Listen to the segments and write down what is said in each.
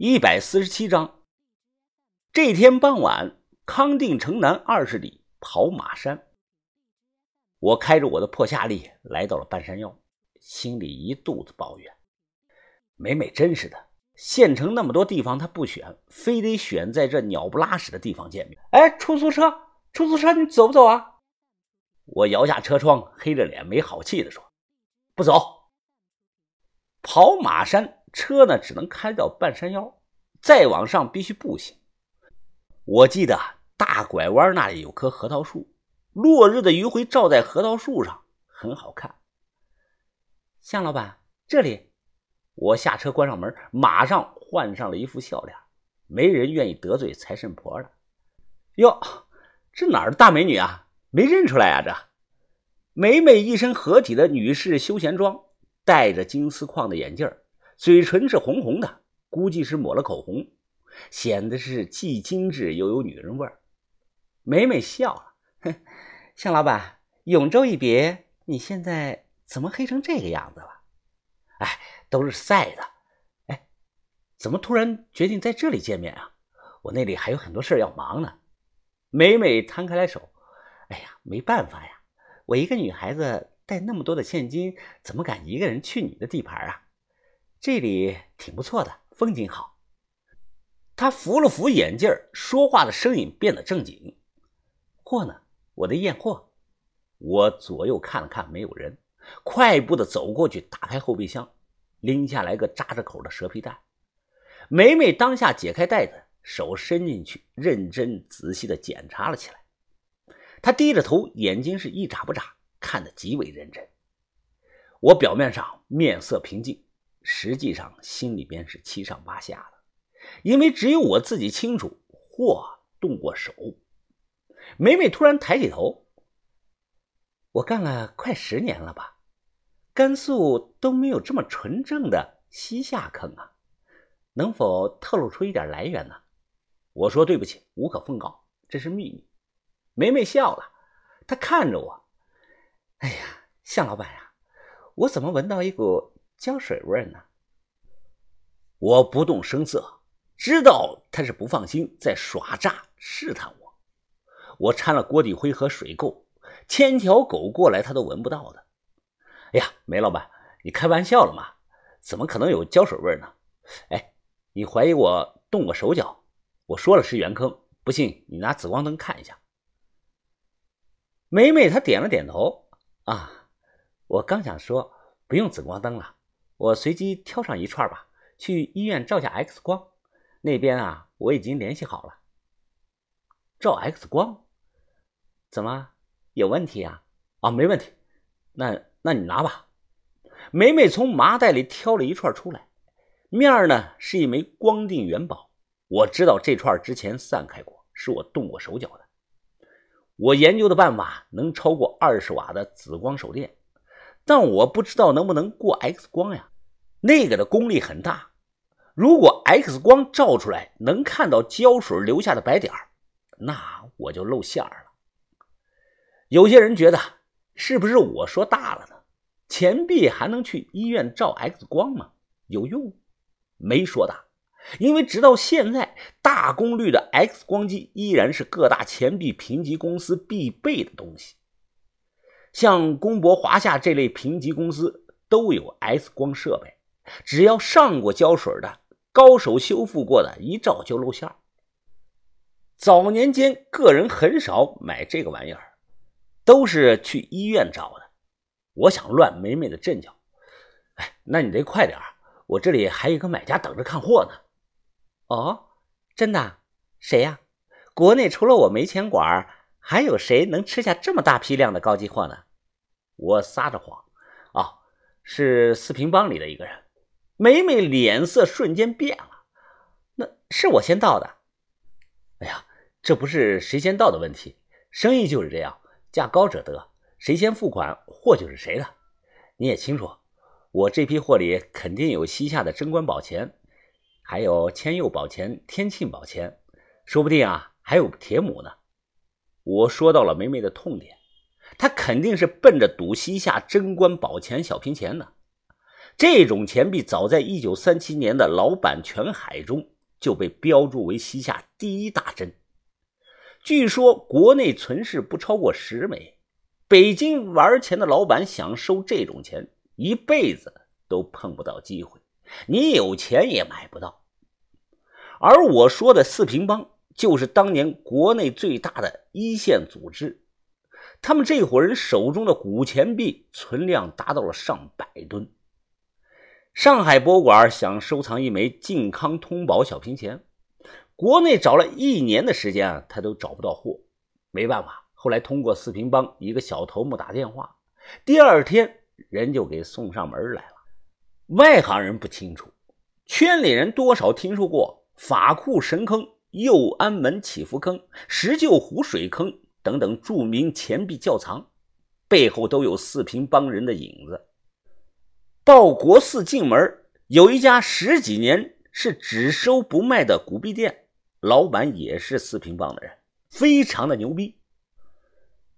一百四十七章。这天傍晚，康定城南二十里跑马山，我开着我的破夏利来到了半山腰，心里一肚子抱怨：美美真是的，县城那么多地方她不选，非得选在这鸟不拉屎的地方见面。哎，出租车，出租车，你走不走啊？我摇下车窗，黑着脸没好气的说：“不走。”跑马山车呢，只能开到半山腰，再往上必须步行。我记得大拐弯那里有棵核桃树，落日的余晖照在核桃树上，很好看。向老板，这里。我下车关上门，马上换上了一副笑脸。没人愿意得罪财神婆的。哟，这哪儿的大美女啊？没认出来啊！这美美一身合体的女士休闲装，戴着金丝框的眼镜嘴唇是红红的，估计是抹了口红，显得是既精致又有女人味儿。美美笑了，哼，向老板，永州一别，你现在怎么黑成这个样子了？哎，都是晒的。哎，怎么突然决定在这里见面啊？我那里还有很多事要忙呢。美美摊开来手。哎呀，没办法呀，我一个女孩子带那么多的现金，怎么敢一个人去你的地盘啊？这里挺不错的，风景好。他扶了扶眼镜，说话的声音变得正经。货呢？我的验货。我左右看了看，没有人，快步的走过去，打开后备箱，拎下来个扎着口的蛇皮袋。梅梅当下解开袋子，手伸进去，认真仔细的检查了起来。他低着头，眼睛是一眨不眨，看得极为认真。我表面上面色平静，实际上心里边是七上八下的，因为只有我自己清楚货动过手。梅梅突然抬起头：“我干了快十年了吧？甘肃都没有这么纯正的西夏坑啊！能否透露出一点来源呢？”我说：“对不起，无可奉告，这是秘密。”梅梅笑了，她看着我：“哎呀，向老板呀，我怎么闻到一股胶水味呢？”我不动声色，知道他是不放心，在耍诈试探我。我掺了锅底灰和水垢，千条狗过来他都闻不到的。哎呀，梅老板，你开玩笑了吗？怎么可能有胶水味呢？哎，你怀疑我动过手脚？我说了是原坑，不信你拿紫光灯看一下。梅梅她点了点头，啊，我刚想说不用紫光灯了，我随机挑上一串吧，去医院照下 X 光。那边啊，我已经联系好了。照 X 光？怎么有问题啊？啊，没问题。那那你拿吧。梅梅从麻袋里挑了一串出来，面呢是一枚光定元宝。我知道这串之前散开过，是我动过手脚的。我研究的办法能超过二十瓦的紫光手电，但我不知道能不能过 X 光呀。那个的功率很大，如果 X 光照出来能看到胶水留下的白点那我就露馅了。有些人觉得是不是我说大了呢？钱币还能去医院照 X 光吗？有用？没说大。因为直到现在，大功率的 X 光机依然是各大钱币评级公司必备的东西。像公博、华夏这类评级公司都有 X 光设备，只要上过胶水的高手修复过的，一照就露馅。早年间，个人很少买这个玩意儿，都是去医院找的。我想乱美美的阵脚，哎，那你得快点我这里还有个买家等着看货呢。哦，真的？谁呀？国内除了我没钱管，还有谁能吃下这么大批量的高级货呢？我撒着谎。哦，是四平帮里的一个人。美美脸色瞬间变了。那是我先到的。哎呀，这不是谁先到的问题，生意就是这样，价高者得，谁先付款，货就是谁的。你也清楚，我这批货里肯定有西夏的贞观宝钱。还有千佑宝钱、天庆宝钱，说不定啊还有铁母呢。我说到了梅梅的痛点，他肯定是奔着赌西夏贞观宝钱小平钱的。这种钱币早在一九三七年的老版全海中就被标注为西夏第一大珍。据说国内存世不超过十枚。北京玩钱的老板想收这种钱，一辈子都碰不到机会。你有钱也买不到。而我说的四平帮，就是当年国内最大的一线组织。他们这伙人手中的古钱币存量达到了上百吨。上海博物馆想收藏一枚靖康通宝小平钱，国内找了一年的时间啊，他都找不到货。没办法。后来通过四平帮一个小头目打电话，第二天人就给送上门来了。外行人不清楚，圈里人多少听说过法库神坑、右安门祈福坑、石臼湖水坑等等著名钱币窖藏，背后都有四平帮人的影子。报国寺进门有一家十几年是只收不卖的古币店，老板也是四平帮的人，非常的牛逼。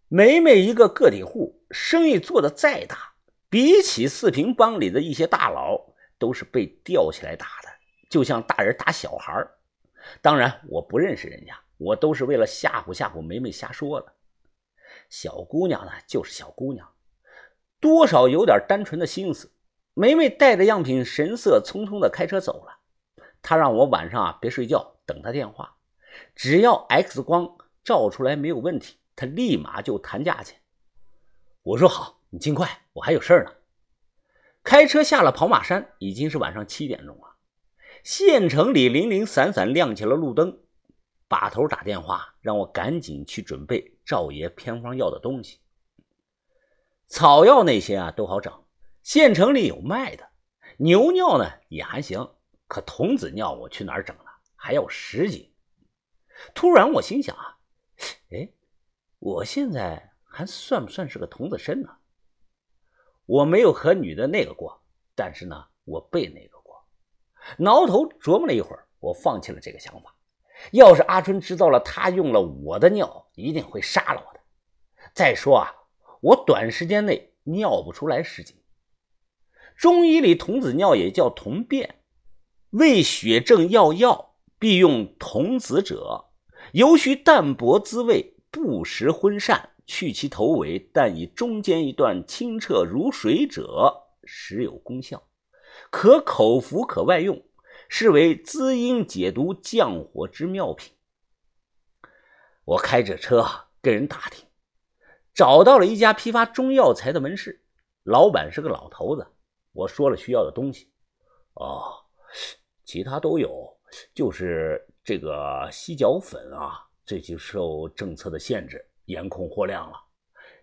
每每一个个体户，生意做得再大，比起四平帮里的一些大佬，都是被吊起来打的，就像大人打小孩当然，我不认识人家，我都是为了吓唬吓唬梅梅瞎说的。小姑娘呢，就是小姑娘，多少有点单纯的心思。梅梅带着样品，神色匆匆的开车走了。她让我晚上啊别睡觉，等她电话，只要 X 光照出来没有问题。他立马就谈价钱，我说好，你尽快，我还有事儿呢。开车下了跑马山，已经是晚上七点钟了。县城里零零散散亮起了路灯，把头打电话让我赶紧去准备赵爷偏方药的东西。草药那些啊都好整，县城里有卖的。牛尿呢也还行，可童子尿我去哪儿整呢？还要十斤。突然我心想啊，哎。我现在还算不算是个童子身呢？我没有和女的那个过，但是呢，我背那个过。挠头琢磨了一会儿，我放弃了这个想法。要是阿春知道了他用了我的尿，一定会杀了我的。再说啊，我短时间内尿不出来十斤。中医里童子尿也叫童便，为血症要药，必用童子者，尤需淡薄滋味。不食荤膳，去其头尾，但以中间一段清澈如水者，实有功效，可口服，可外用，是为滋阴解毒、降火之妙品。我开着车跟人打听，找到了一家批发中药材的门市，老板是个老头子。我说了需要的东西，哦，其他都有，就是这个犀角粉啊。这就受政策的限制，严控货量了。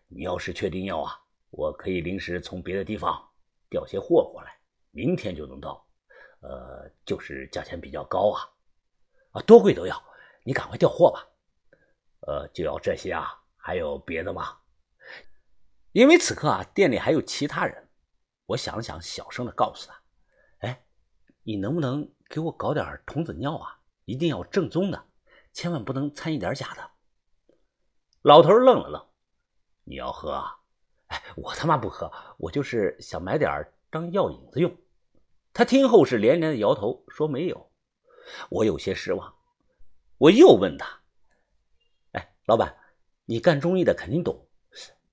你要是确定要啊，我可以临时从别的地方调些货过来，明天就能到。呃，就是价钱比较高啊，啊，多贵都要。你赶快调货吧。呃，就要这些啊？还有别的吗？因为此刻啊，店里还有其他人。我想了想，小声的告诉他：“哎，你能不能给我搞点童子尿啊？一定要正宗的。”千万不能掺一点假的。老头愣了愣：“你要喝啊？哎，我他妈不喝，我就是想买点当药引子用。”他听后是连连的摇头，说没有。我有些失望，我又问他：“哎，老板，你干中医的肯定懂。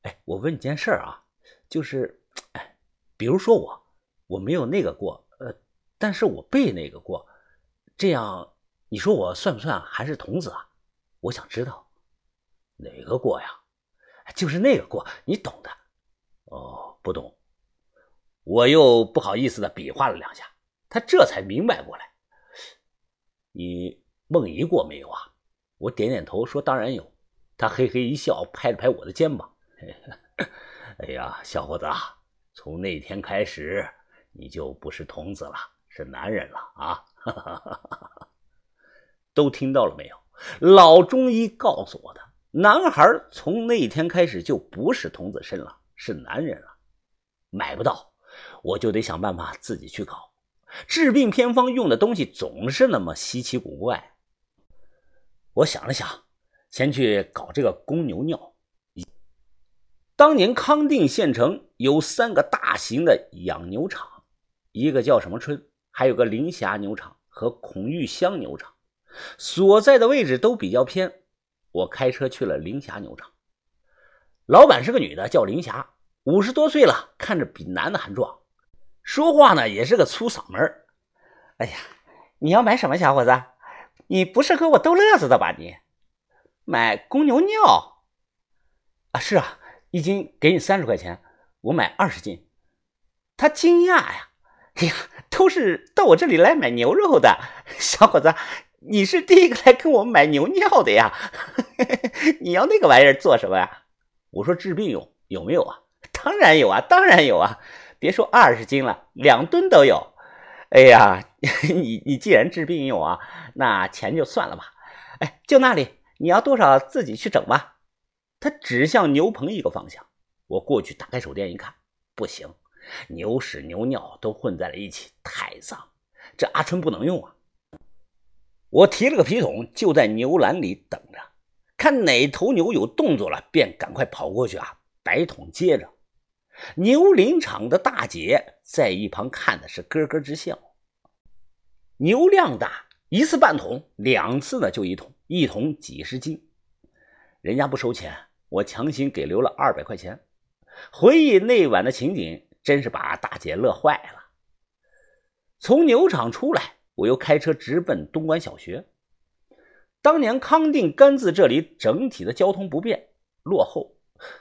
哎，我问你件事儿啊，就是，哎，比如说我，我没有那个过，呃，但是我背那个过，这样。”你说我算不算还是童子啊？我想知道哪个过呀？就是那个过，你懂的。哦，不懂。我又不好意思的比划了两下，他这才明白过来。你梦遗过没有啊？我点点头说当然有。他嘿嘿一笑，拍了拍我的肩膀。哎呀，小伙子，从那天开始你就不是童子了，是男人了啊！都听到了没有？老中医告诉我的，男孩从那天开始就不是童子身了，是男人了。买不到，我就得想办法自己去搞。治病偏方用的东西总是那么稀奇古怪。我想了想，先去搞这个公牛尿。当年康定县城有三个大型的养牛场，一个叫什么春，还有个林霞牛场和孔玉香牛场，所在的位置都比较偏。我开车去了林霞牛场，老板是个女的，叫林霞，五十多岁了，看着比男的还壮，说话呢也是个粗嗓门哎呀，你要买什么，小伙子？你不是和我逗乐子的吧？你买公牛尿啊？是啊，一斤给你三十块钱，我买二十斤。他惊讶呀，哎呀，都是到我这里来买牛肉的，小伙子，你是第一个来跟我买牛尿的呀？你要那个玩意儿做什么呀？我说治病用，有没有啊？当然有啊，当然有啊，别说二十斤了，两吨都有。哎呀，你你既然治病用啊，那钱就算了吧。哎，就那里，你要多少自己去整吧。他指向牛棚一个方向，我过去打开手电一看，不行，牛屎牛尿都混在了一起，太脏，这阿春不能用啊。我提了个皮桶，就在牛栏里等着，看哪头牛有动作了，便赶快跑过去啊，摆桶接着。牛林场的大姐在一旁看的是咯咯直笑。牛量大，一次半桶，两次呢就一桶，一桶几十斤。人家不收钱，我强行给留了二百块钱。回忆那晚的情景，真是把大姐乐坏了。从牛场出来，我又开车直奔东关小学。当年康定甘孜这里整体的交通不便，落后。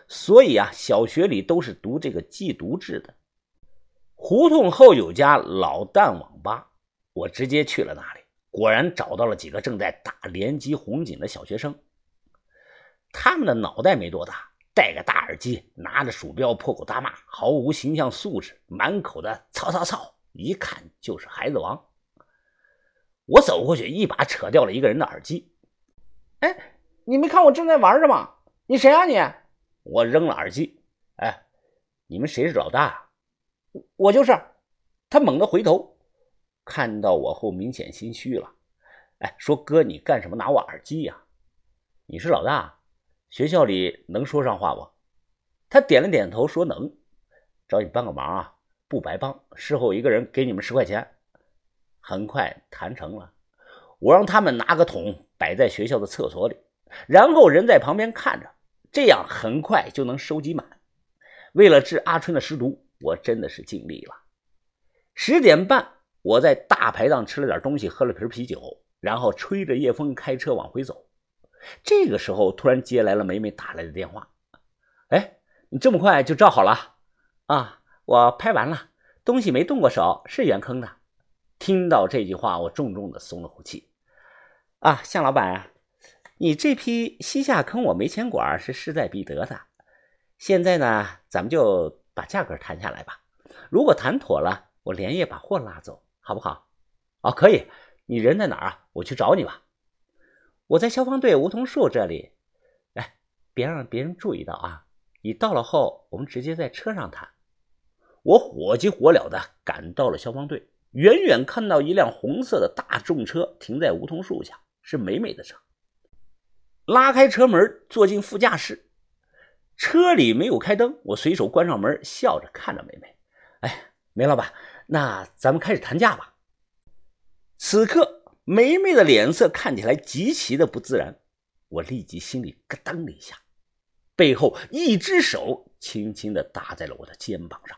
所以啊，小学里都是读这个寄读制的。胡同后有家老旦网吧，我直接去了那里，果然找到了几个正在打联机红警的小学生。他们的脑袋没多大，戴个大耳机，拿着鼠标破口大骂，毫无形象素质，满口的操操操，一看就是孩子王。我走过去，一把扯掉了一个人的耳机。哎，你没看我正在玩着吗？你谁啊你？我扔了耳机，哎，你们谁是老大？我就是。他猛地回头，看到我后明显心虚了。哎，说哥，你干什么拿我耳机呀？你是老大，学校里能说上话不？他点了点头，说能。找你帮个忙啊，不白帮。事后一个人给你们十块钱。很快谈成了，我让他们拿个桶摆在学校的厕所里，然后人在旁边看着。这样很快就能收集满。为了治阿春的尸毒，我真的是尽力了。十点半，我在大排档吃了点东西，喝了瓶啤酒，然后吹着夜风开车往回走。这个时候，突然接来了梅梅打来的电话：“哎，你这么快就照好了？啊，我拍完了，东西没动过手，是原坑的。”听到这句话，我重重的松了口气。啊，向老板啊。你这批西夏坑我煤钱管是势在必得的，现在呢，咱们就把价格谈下来吧。如果谈妥了，我连夜把货拉走，好不好？哦，可以。你人在哪儿啊？我去找你吧。我在消防队梧桐树这里。哎，别让别人注意到啊！你到了后，我们直接在车上谈。我火急火燎的赶到了消防队，远远看到一辆红色的大众车停在梧桐树下，是美美的车。拉开车门，坐进副驾驶。车里没有开灯，我随手关上门，笑着看着梅梅。哎，梅老板，那咱们开始谈价吧。此刻，梅梅的脸色看起来极其的不自然。我立即心里咯噔了一下，背后一只手轻轻的搭在了我的肩膀上。